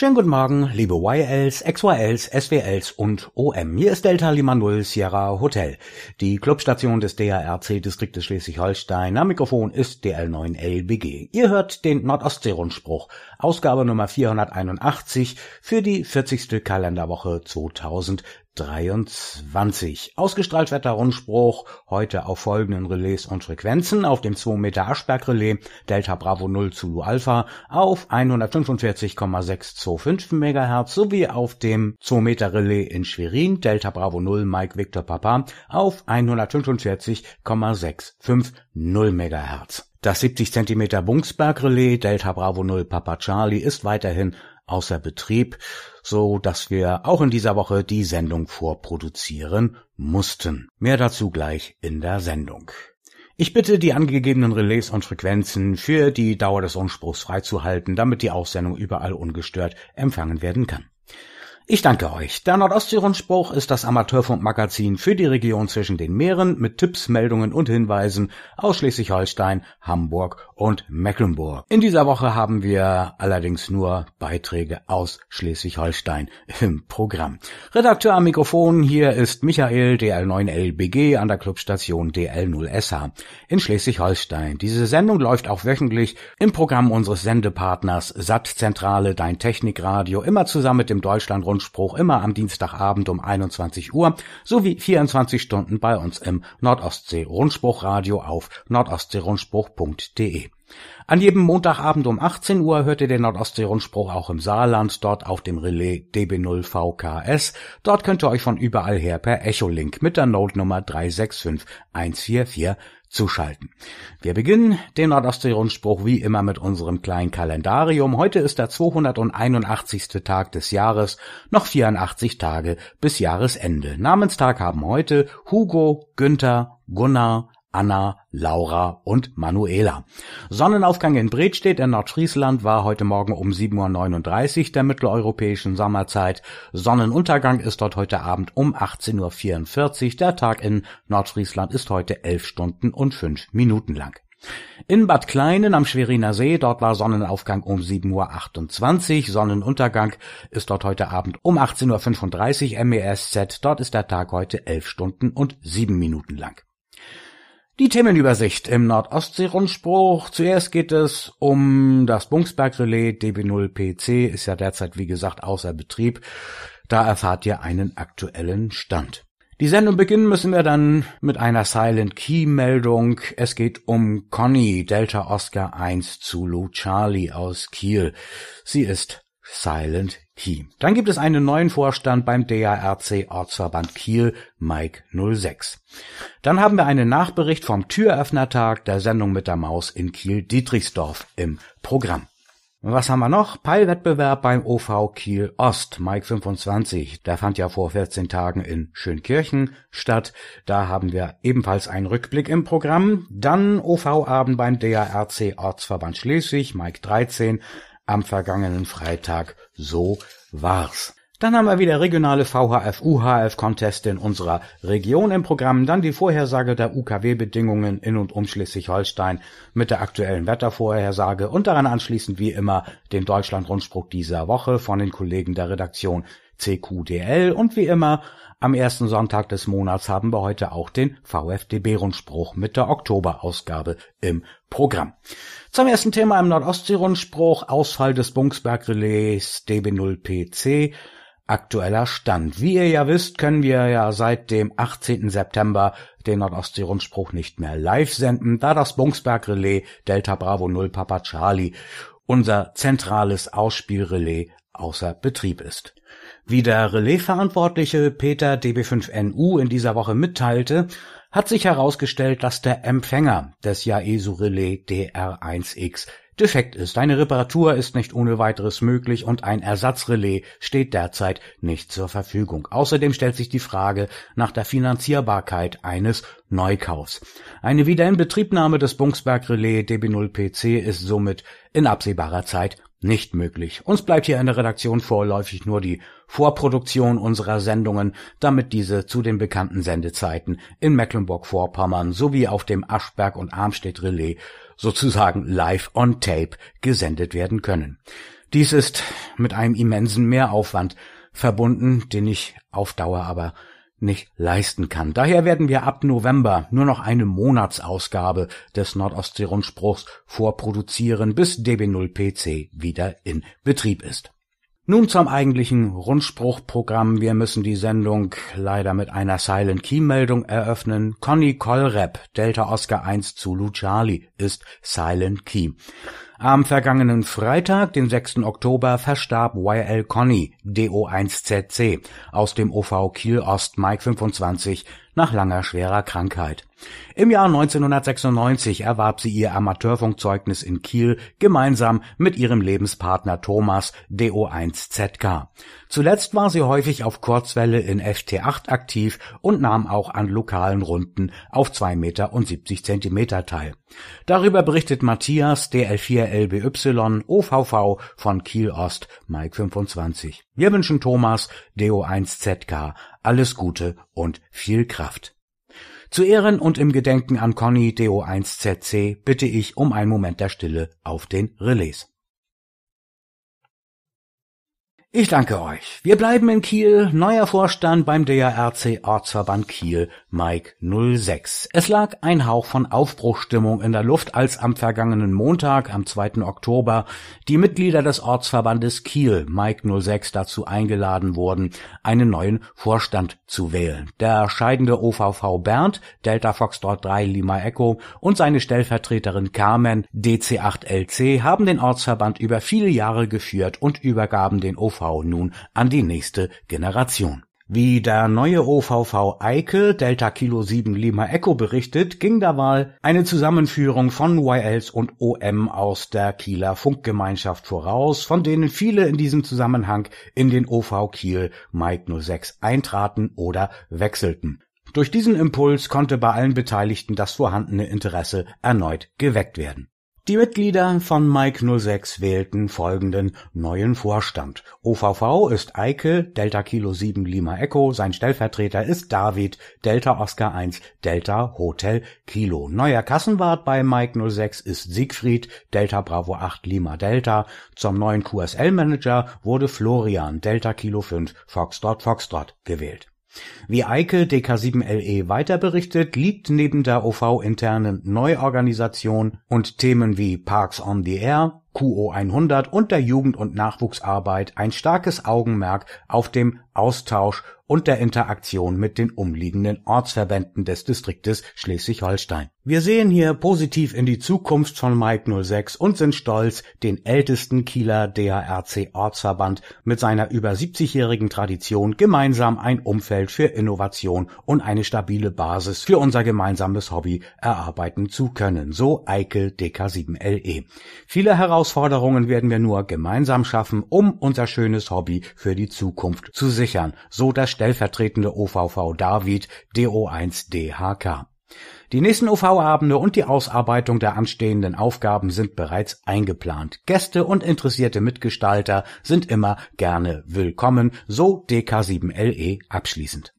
Schönen guten Morgen, liebe YLs, XYLs, SWLs und OM. Hier ist Delta Lima Null Sierra Hotel, die Clubstation des DARC-Distriktes Schleswig-Holstein. Am Mikrofon ist DL9LBG. Ihr hört den Nordostsee-Rundspruch, Ausgabe Nummer 481 für die 40. Kalenderwoche 2000. 23. Ausgestrahlt wird der Rundspruch heute auf folgenden Relais und Frequenzen auf dem 2 Meter Aschberg Relais Delta Bravo 0 Zulu Alpha auf 145,625 MHz sowie auf dem 2 Meter Relais in Schwerin Delta Bravo 0 Mike Victor Papa auf 145,650 MHz. Das 70 cm Bungsberg Relais Delta Bravo 0 Papa Charlie ist weiterhin außer Betrieb, so dass wir auch in dieser Woche die Sendung vorproduzieren mussten. Mehr dazu gleich in der Sendung. Ich bitte, die angegebenen Relais und Frequenzen für die Dauer des Unspruchs freizuhalten, damit die Aussendung überall ungestört empfangen werden kann. Ich danke euch. Der Nordostsee-Rundspruch ist das Amateurfunkmagazin für die Region zwischen den Meeren mit Tipps, Meldungen und Hinweisen aus Schleswig-Holstein, Hamburg und Mecklenburg. In dieser Woche haben wir allerdings nur Beiträge aus Schleswig-Holstein im Programm. Redakteur am Mikrofon hier ist Michael DL9LBG an der Clubstation DL0SH in Schleswig-Holstein. Diese Sendung läuft auch wöchentlich im Programm unseres Sendepartners Sattzentrale Dein Technikradio immer zusammen mit dem Deutschlandrund Funkspruch immer am Dienstagabend um 21 Uhr sowie 24 Stunden bei uns im Nordostsee Rundspruchradio auf nordostseerundspruch.de. An jedem Montagabend um 18 Uhr hört ihr den Nordostsee-Rundspruch auch im Saarland, dort auf dem Relais DB0VKS. Dort könnt ihr euch von überall her per Echolink mit der Note Nummer 3651444 zu schalten. Wir beginnen den Nordostsee-Rundspruch wie immer mit unserem kleinen Kalendarium. Heute ist der 281. Tag des Jahres, noch 84 Tage bis Jahresende. Namenstag haben heute Hugo, Günther, Gunnar, Anna, Laura und Manuela. Sonnenaufgang in Bredstedt in Nordfriesland war heute Morgen um 7.39 Uhr der mitteleuropäischen Sommerzeit. Sonnenuntergang ist dort heute Abend um 18.44 Uhr. Der Tag in Nordfriesland ist heute 11 Stunden und 5 Minuten lang. In Bad Kleinen am Schweriner See, dort war Sonnenaufgang um 7.28 Uhr, Sonnenuntergang ist dort heute Abend um 18.35 Uhr MESZ, dort ist der Tag heute 11 Stunden und 7 Minuten lang. Die Themenübersicht im Nordostsee-Rundspruch. Zuerst geht es um das Bungsberg-Relais DB0PC, ist ja derzeit wie gesagt außer Betrieb. Da erfahrt ihr einen aktuellen Stand. Die Sendung beginnen müssen wir dann mit einer Silent Key Meldung. Es geht um Conny Delta Oscar 1 Zulu Charlie aus Kiel. Sie ist Silent Key. Dann gibt es einen neuen Vorstand beim DARC Ortsverband Kiel, Mike 06. Dann haben wir einen Nachbericht vom Türöffnertag der Sendung mit der Maus in Kiel Dietrichsdorf im Programm. Was haben wir noch? Peilwettbewerb beim OV Kiel Ost, Mike 25. Der fand ja vor 14 Tagen in Schönkirchen statt. Da haben wir ebenfalls einen Rückblick im Programm. Dann OV-Abend beim DARC Ortsverband Schleswig, Mike 13 am vergangenen Freitag. So war's. Dann haben wir wieder regionale VHF-UHF-Conteste in unserer Region im Programm, dann die Vorhersage der UKW-Bedingungen in und um Schleswig-Holstein mit der aktuellen Wettervorhersage und daran anschließend wie immer den Deutschland-Rundspruch dieser Woche von den Kollegen der Redaktion CQDL und wie immer am ersten Sonntag des Monats haben wir heute auch den VfDB-Rundspruch mit der Oktoberausgabe im Programm. Zum ersten Thema im Nordostsee-Rundspruch Ausfall des Bungsberg-Relais DB0PC aktueller Stand. Wie ihr ja wisst, können wir ja seit dem 18. September den Nordostsee-Rundspruch nicht mehr live senden, da das Bungsberg-Relais Delta Bravo 0 Papa Charlie unser zentrales Ausspielrelais außer Betrieb ist. Wie der Relaisverantwortliche Peter DB5NU in dieser Woche mitteilte, hat sich herausgestellt, dass der Empfänger des Yaesu Relais DR1X defekt ist. Eine Reparatur ist nicht ohne weiteres möglich und ein Ersatzrelais steht derzeit nicht zur Verfügung. Außerdem stellt sich die Frage nach der Finanzierbarkeit eines Neukaufs. Eine Wiederinbetriebnahme des Bungsberg Relais DB0PC ist somit in absehbarer Zeit nicht möglich. Uns bleibt hier in der Redaktion vorläufig nur die Vorproduktion unserer Sendungen, damit diese zu den bekannten Sendezeiten in Mecklenburg-Vorpommern sowie auf dem Aschberg und Armstedt Relais sozusagen live on tape gesendet werden können. Dies ist mit einem immensen Mehraufwand verbunden, den ich auf Dauer aber nicht leisten kann. Daher werden wir ab November nur noch eine Monatsausgabe des Nordostsee-Rundspruchs vorproduzieren, bis DB0PC wieder in Betrieb ist. Nun zum eigentlichen Rundspruchprogramm. Wir müssen die Sendung leider mit einer Silent Key Meldung eröffnen. Conny Kollrep, Delta Oscar 1 Zulu Charlie, ist Silent Key. Am vergangenen Freitag, den 6. Oktober, verstarb YL Conny, DO1ZC, aus dem OV Kiel Ost Mike 25 nach langer schwerer Krankheit. Im Jahr 1996 erwarb sie ihr Amateurfunkzeugnis in Kiel gemeinsam mit ihrem Lebenspartner Thomas DO1ZK. Zuletzt war sie häufig auf Kurzwelle in FT8 aktiv und nahm auch an lokalen Runden auf 2 Meter und 70 Zentimeter teil. Darüber berichtet Matthias DL4LBY OVV von Kiel Ost Mike 25. Wir wünschen Thomas DO1ZK alles Gute und viel Kraft. Zu Ehren und im Gedenken an Conny DO1ZC bitte ich um einen Moment der Stille auf den Relais. Ich danke euch. Wir bleiben in Kiel. Neuer Vorstand beim DARC Ortsverband Kiel, Mike 06. Es lag ein Hauch von Aufbruchstimmung in der Luft, als am vergangenen Montag, am 2. Oktober, die Mitglieder des Ortsverbandes Kiel, Mike 06, dazu eingeladen wurden, einen neuen Vorstand zu wählen. Der scheidende OVV Bernd, Delta Foxtrot 3 Lima Echo und seine Stellvertreterin Carmen, DC8LC, haben den Ortsverband über viele Jahre geführt und übergaben den OVV nun an die nächste Generation. Wie der neue OVV Eike Delta Kilo 7 Lima Echo berichtet, ging derweil eine Zusammenführung von YLs und OM aus der Kieler Funkgemeinschaft voraus, von denen viele in diesem Zusammenhang in den OV Kiel Mike 06 eintraten oder wechselten. Durch diesen Impuls konnte bei allen Beteiligten das vorhandene Interesse erneut geweckt werden. Die Mitglieder von Mike 06 wählten folgenden neuen Vorstand. OVV ist Eike, Delta Kilo 7 Lima Echo, sein Stellvertreter ist David, Delta Oscar 1, Delta Hotel Kilo. Neuer Kassenwart bei Mike 06 ist Siegfried, Delta Bravo 8 Lima Delta. Zum neuen QSL-Manager wurde Florian, Delta Kilo 5 Foxtrot Foxtrot gewählt. Wie Eike dk7le weiter berichtet, liegt neben der OV-internen Neuorganisation und Themen wie Parks on the Air, QO100 und der Jugend- und Nachwuchsarbeit ein starkes Augenmerk auf dem Austausch und der Interaktion mit den umliegenden Ortsverbänden des Distriktes Schleswig-Holstein. Wir sehen hier positiv in die Zukunft von Mike 06 und sind stolz, den ältesten Kieler DHRC Ortsverband mit seiner über 70-jährigen Tradition gemeinsam ein Umfeld für Innovation und eine stabile Basis für unser gemeinsames Hobby erarbeiten zu können, so Eike DK7LE. Viele Herausforderungen werden wir nur gemeinsam schaffen, um unser schönes Hobby für die Zukunft zu sichern, so das stellvertretende OVV David DO1DHK. Die nächsten OV-Abende und die Ausarbeitung der anstehenden Aufgaben sind bereits eingeplant. Gäste und interessierte Mitgestalter sind immer gerne willkommen, so DK7LE abschließend.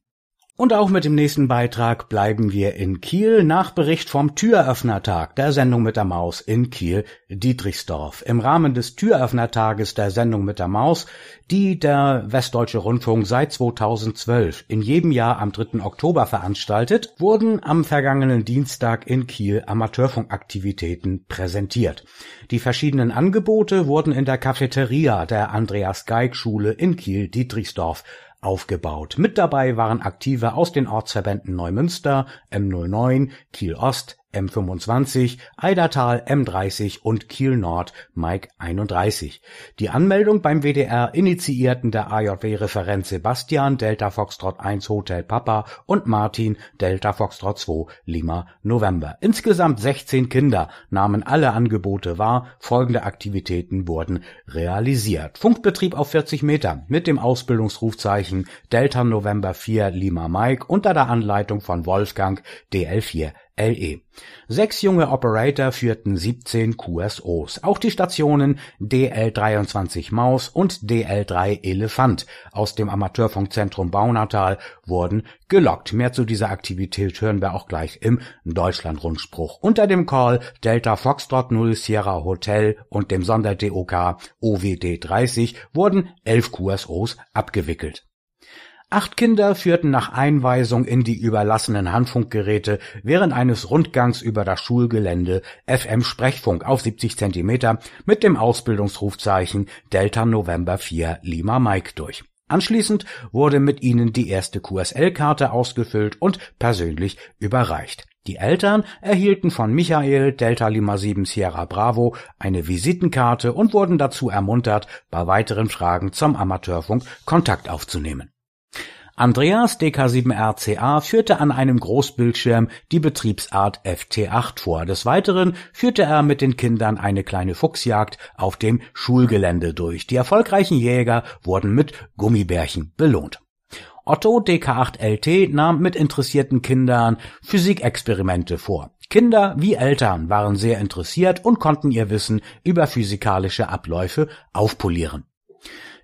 Und auch mit dem nächsten Beitrag bleiben wir in Kiel nach Bericht vom Türöffnertag der Sendung mit der Maus in Kiel Dietrichsdorf. Im Rahmen des Türöffnertages der Sendung mit der Maus, die der Westdeutsche Rundfunk seit 2012 in jedem Jahr am 3. Oktober veranstaltet, wurden am vergangenen Dienstag in Kiel Amateurfunkaktivitäten präsentiert. Die verschiedenen Angebote wurden in der Cafeteria der Andreas Geig Schule in Kiel Dietrichsdorf aufgebaut. Mit dabei waren Aktive aus den Ortsverbänden Neumünster, M09, Kiel Ost, M25, Eidertal M30 und Kiel Nord Mike 31. Die Anmeldung beim WDR initiierten der AJW-Referent Sebastian Delta Foxtrot 1 Hotel Papa und Martin Delta Foxtrot 2 Lima November. Insgesamt 16 Kinder nahmen alle Angebote wahr. Folgende Aktivitäten wurden realisiert. Funkbetrieb auf 40 Meter mit dem Ausbildungsrufzeichen Delta November 4 Lima Mike unter der Anleitung von Wolfgang DL4 LE. Sechs junge Operator führten 17 QSOs. Auch die Stationen DL23 Maus und DL3 Elefant aus dem Amateurfunkzentrum Baunatal wurden gelockt. Mehr zu dieser Aktivität hören wir auch gleich im Deutschlandrundspruch. Unter dem Call Delta Foxtrot 0 Sierra Hotel und dem Sonder-DOK OWD 30 wurden elf QSOs abgewickelt. Acht Kinder führten nach Einweisung in die überlassenen Handfunkgeräte während eines Rundgangs über das Schulgelände FM Sprechfunk auf 70 Zentimeter mit dem Ausbildungsrufzeichen Delta November 4 Lima Mike durch. Anschließend wurde mit ihnen die erste QSL-Karte ausgefüllt und persönlich überreicht. Die Eltern erhielten von Michael Delta Lima 7 Sierra Bravo eine Visitenkarte und wurden dazu ermuntert, bei weiteren Fragen zum Amateurfunk Kontakt aufzunehmen. Andreas DK7RCA führte an einem Großbildschirm die Betriebsart FT8 vor. Des Weiteren führte er mit den Kindern eine kleine Fuchsjagd auf dem Schulgelände durch. Die erfolgreichen Jäger wurden mit Gummibärchen belohnt. Otto DK8LT nahm mit interessierten Kindern Physikexperimente vor. Kinder wie Eltern waren sehr interessiert und konnten ihr Wissen über physikalische Abläufe aufpolieren.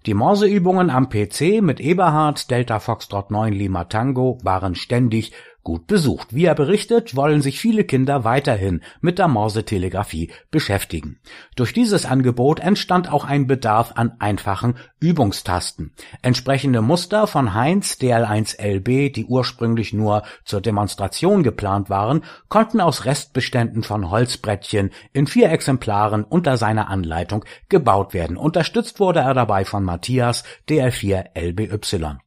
Die Morseübungen am PC mit Eberhard Delta Foxtrot 9 Lima Tango waren ständig gut besucht. Wie er berichtet, wollen sich viele Kinder weiterhin mit der Morsetelegrafie beschäftigen. Durch dieses Angebot entstand auch ein Bedarf an einfachen Übungstasten. Entsprechende Muster von Heinz DL1LB, die ursprünglich nur zur Demonstration geplant waren, konnten aus Restbeständen von Holzbrettchen in vier Exemplaren unter seiner Anleitung gebaut werden. Unterstützt wurde er dabei von Matthias DL4LBY.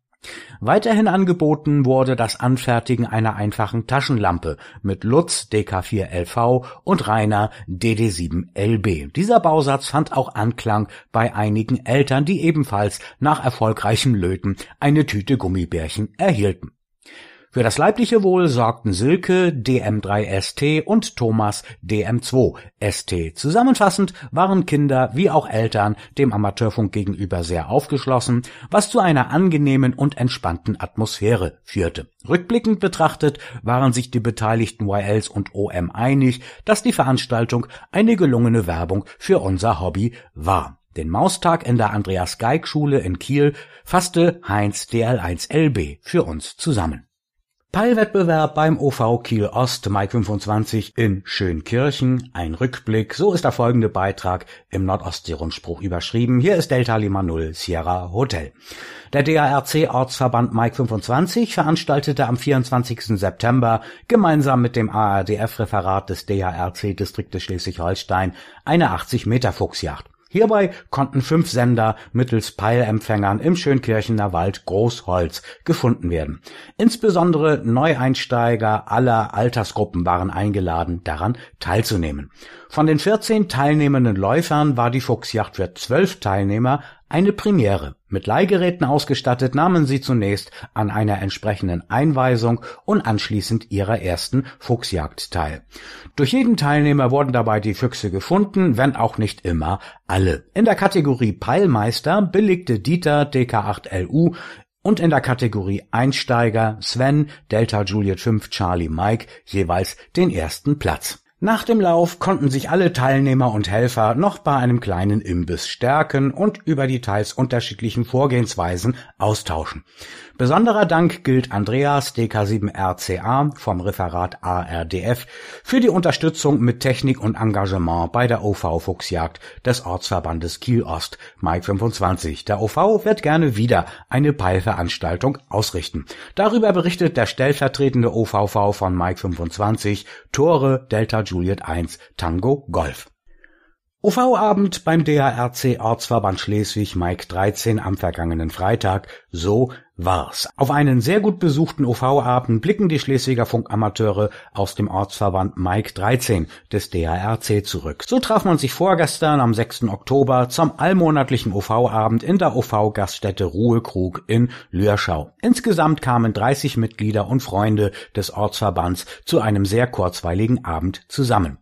Weiterhin angeboten wurde das Anfertigen einer einfachen Taschenlampe mit Lutz DK4LV und Rainer DD7LB. Dieser Bausatz fand auch Anklang bei einigen Eltern, die ebenfalls nach erfolgreichem Löten eine Tüte Gummibärchen erhielten für das leibliche Wohl sorgten Silke DM3ST und Thomas DM2ST. Zusammenfassend waren Kinder wie auch Eltern dem Amateurfunk gegenüber sehr aufgeschlossen, was zu einer angenehmen und entspannten Atmosphäre führte. Rückblickend betrachtet waren sich die beteiligten YLs und OM einig, dass die Veranstaltung eine gelungene Werbung für unser Hobby war. Den Maustag in der Andreas Geig Schule in Kiel fasste Heinz DL1LB für uns zusammen. Peilwettbewerb beim OV Kiel Ost Mai 25 in Schönkirchen. Ein Rückblick. So ist der folgende Beitrag im Nordostsee-Rundspruch überschrieben. Hier ist Delta Lima 0 Sierra Hotel. Der DARC Ortsverband Mike 25 veranstaltete am 24. September gemeinsam mit dem ARDF-Referat des DARC Distriktes Schleswig-Holstein eine 80 Meter Fuchsjacht. Hierbei konnten fünf Sender mittels Peilempfängern im Schönkirchener Wald Großholz gefunden werden. Insbesondere Neueinsteiger aller Altersgruppen waren eingeladen, daran teilzunehmen. Von den 14 teilnehmenden Läufern war die Fuchsjacht für zwölf Teilnehmer eine Premiere. Mit Leihgeräten ausgestattet nahmen sie zunächst an einer entsprechenden Einweisung und anschließend ihrer ersten Fuchsjagd teil. Durch jeden Teilnehmer wurden dabei die Füchse gefunden, wenn auch nicht immer alle. In der Kategorie Peilmeister belegte Dieter DK8LU und in der Kategorie Einsteiger Sven Delta Juliet 5 Charlie Mike jeweils den ersten Platz. Nach dem Lauf konnten sich alle Teilnehmer und Helfer noch bei einem kleinen Imbiss stärken und über die teils unterschiedlichen Vorgehensweisen austauschen. Besonderer Dank gilt Andreas DK7RCA vom Referat ARDF für die Unterstützung mit Technik und Engagement bei der OV Fuchsjagd des Ortsverbandes Kiel Ost, Mai 25. Der OV wird gerne wieder eine Peilveranstaltung ausrichten. Darüber berichtet der stellvertretende OVV von Mike 25, Tore Delta Juliet 1 Tango Golf. UV-Abend beim DARC Ortsverband Schleswig Mike 13 am vergangenen Freitag. So war's. Auf einen sehr gut besuchten UV-Abend blicken die Schleswiger Funkamateure aus dem Ortsverband Mike 13 des DARC zurück. So traf man sich vorgestern am 6. Oktober zum allmonatlichen UV-Abend in der UV-Gaststätte Ruhekrug in Lürschau. Insgesamt kamen 30 Mitglieder und Freunde des Ortsverbands zu einem sehr kurzweiligen Abend zusammen.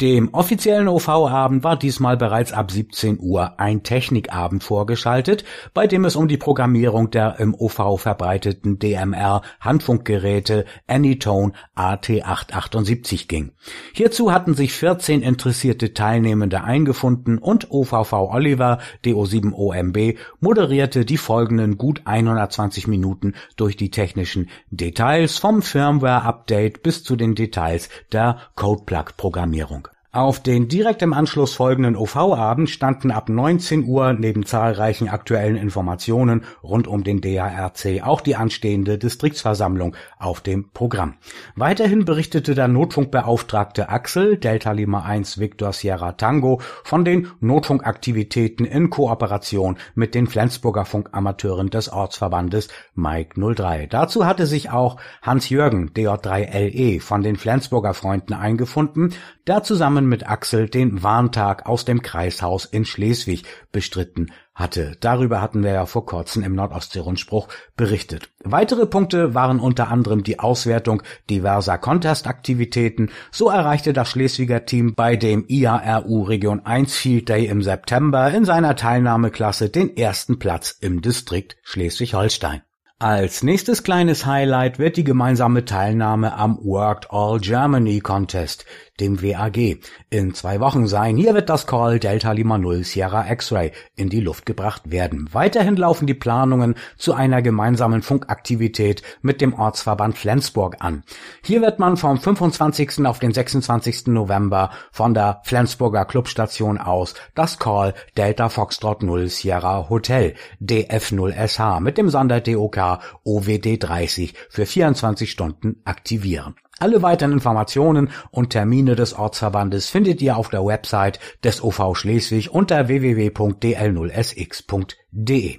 Dem offiziellen OV-Abend war diesmal bereits ab 17 Uhr ein Technikabend vorgeschaltet, bei dem es um die Programmierung der im OV verbreiteten DMR Handfunkgeräte Anytone AT878 ging. Hierzu hatten sich 14 interessierte Teilnehmende eingefunden und OVV Oliver DO7OMB moderierte die folgenden gut 120 Minuten durch die technischen Details vom Firmware-Update bis zu den Details der Codeplug-Programmierung. Auf den direkt im Anschluss folgenden OV-Abend standen ab 19 Uhr neben zahlreichen aktuellen Informationen rund um den DARC auch die anstehende Distriktsversammlung auf dem Programm. Weiterhin berichtete der Notfunkbeauftragte Axel Delta Lima 1 Victor Sierra Tango von den Notfunkaktivitäten in Kooperation mit den Flensburger Funkamateuren des Ortsverbandes Mike 03. Dazu hatte sich auch Hans-Jürgen DJ3LE von den Flensburger Freunden eingefunden, der zusammen mit Axel den Warntag aus dem Kreishaus in Schleswig bestritten hatte. Darüber hatten wir ja vor kurzem im Nordostsee-Rundspruch berichtet. Weitere Punkte waren unter anderem die Auswertung diverser Contest-Aktivitäten. So erreichte das Schleswiger Team bei dem IARU Region 1 Field Day im September in seiner Teilnahmeklasse den ersten Platz im Distrikt Schleswig-Holstein. Als nächstes kleines Highlight wird die gemeinsame Teilnahme am Worked All Germany Contest dem WAG, in zwei Wochen sein. Hier wird das Call Delta Lima Null Sierra X-Ray in die Luft gebracht werden. Weiterhin laufen die Planungen zu einer gemeinsamen Funkaktivität mit dem Ortsverband Flensburg an. Hier wird man vom 25. auf den 26. November von der Flensburger Clubstation aus das Call Delta Foxtrot 0 Sierra Hotel DF0SH mit dem Sonder DOK OWD 30 für 24 Stunden aktivieren. Alle weiteren Informationen und Termine des Ortsverbandes findet ihr auf der Website des OV Schleswig unter www.dl0sx.de.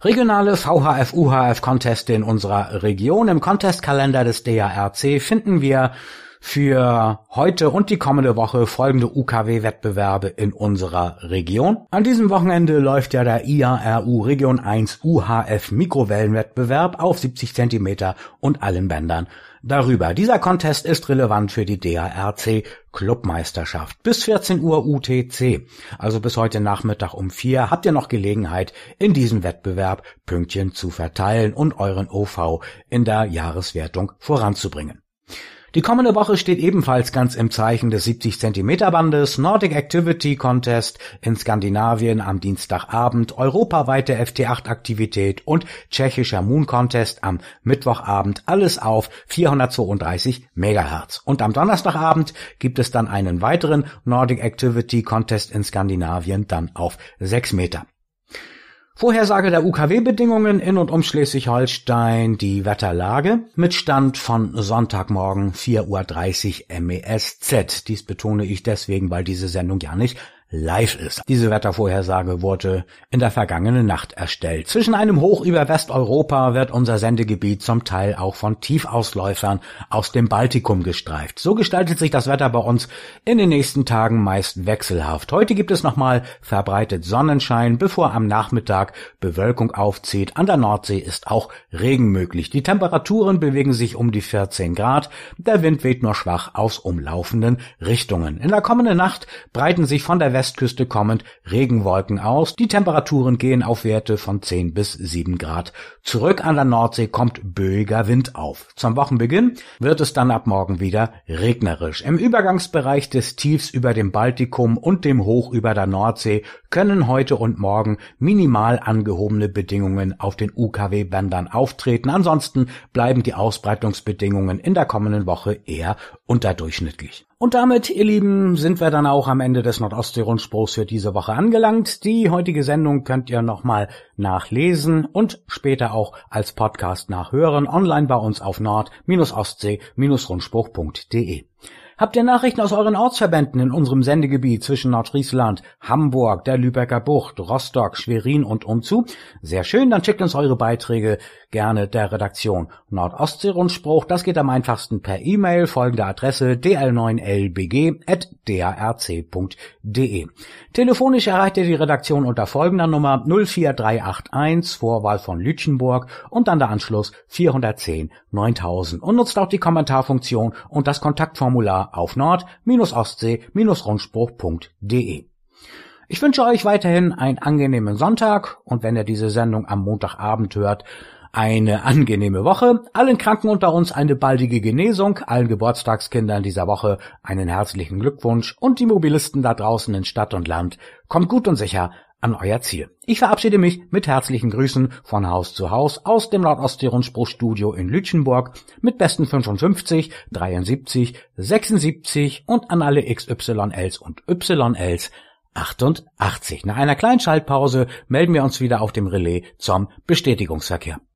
Regionale VHF-UHF-Conteste in unserer Region. Im Contestkalender des DARC finden wir für heute und die kommende Woche folgende UKW-Wettbewerbe in unserer Region. An diesem Wochenende läuft ja der IARU Region 1 UHF Mikrowellenwettbewerb auf 70 Zentimeter und allen Bändern darüber. Dieser Contest ist relevant für die DARC Clubmeisterschaft. Bis 14 Uhr UTC, also bis heute Nachmittag um 4, habt ihr noch Gelegenheit, in diesem Wettbewerb Pünktchen zu verteilen und euren OV in der Jahreswertung voranzubringen. Die kommende Woche steht ebenfalls ganz im Zeichen des 70 cm Bandes, Nordic Activity Contest in Skandinavien am Dienstagabend, europaweite FT8 Aktivität und tschechischer Moon Contest am Mittwochabend, alles auf 432 MHz. Und am Donnerstagabend gibt es dann einen weiteren Nordic Activity Contest in Skandinavien dann auf 6 Meter. Vorhersage der UKW-Bedingungen in und um Schleswig-Holstein, die Wetterlage mit Stand von Sonntagmorgen 4.30 Uhr MESZ. Dies betone ich deswegen, weil diese Sendung ja nicht live ist. Diese Wettervorhersage wurde in der vergangenen Nacht erstellt. Zwischen einem Hoch über Westeuropa wird unser Sendegebiet zum Teil auch von Tiefausläufern aus dem Baltikum gestreift. So gestaltet sich das Wetter bei uns in den nächsten Tagen meist wechselhaft. Heute gibt es nochmal verbreitet Sonnenschein, bevor am Nachmittag Bewölkung aufzieht. An der Nordsee ist auch Regen möglich. Die Temperaturen bewegen sich um die 14 Grad. Der Wind weht nur schwach aus umlaufenden Richtungen. In der kommenden Nacht breiten sich von der Westküste kommend Regenwolken aus. Die Temperaturen gehen auf Werte von 10 bis 7 Grad. Zurück an der Nordsee kommt böiger Wind auf. Zum Wochenbeginn wird es dann ab morgen wieder regnerisch. Im Übergangsbereich des Tiefs über dem Baltikum und dem Hoch über der Nordsee können heute und morgen minimal angehobene Bedingungen auf den UKW-Bändern auftreten. Ansonsten bleiben die Ausbreitungsbedingungen in der kommenden Woche eher unterdurchschnittlich. Und damit, ihr Lieben, sind wir dann auch am Ende des Nordostsee-Rundspruchs für diese Woche angelangt. Die heutige Sendung könnt ihr nochmal nachlesen und später auch als Podcast nachhören, online bei uns auf nord-ostsee-rundspruch.de. Habt ihr Nachrichten aus euren Ortsverbänden in unserem Sendegebiet zwischen Nordfriesland, Hamburg, der Lübecker Bucht, Rostock, Schwerin und umzu? Sehr schön, dann schickt uns eure Beiträge gerne der Redaktion Nordostsee-Rundspruch. Das geht am einfachsten per E-Mail, folgende Adresse dl9lbg.drc.de. Telefonisch erreicht ihr die Redaktion unter folgender Nummer 04381, Vorwahl von Lütchenburg und dann der Anschluss 410 9000 und nutzt auch die Kommentarfunktion und das Kontaktformular auf nord-ostsee-rundspruch.de. Ich wünsche euch weiterhin einen angenehmen Sonntag und wenn ihr diese Sendung am Montagabend hört, eine angenehme Woche, allen Kranken unter uns eine baldige Genesung, allen Geburtstagskindern dieser Woche einen herzlichen Glückwunsch und die Mobilisten da draußen in Stadt und Land, kommt gut und sicher an euer Ziel. Ich verabschiede mich mit herzlichen Grüßen von Haus zu Haus aus dem Nordostsee-Rundspruchstudio in Lütchenburg mit besten 55, 73, 76 und an alle XYLs und YLs 88. Nach einer kleinen Schaltpause melden wir uns wieder auf dem Relais zum Bestätigungsverkehr.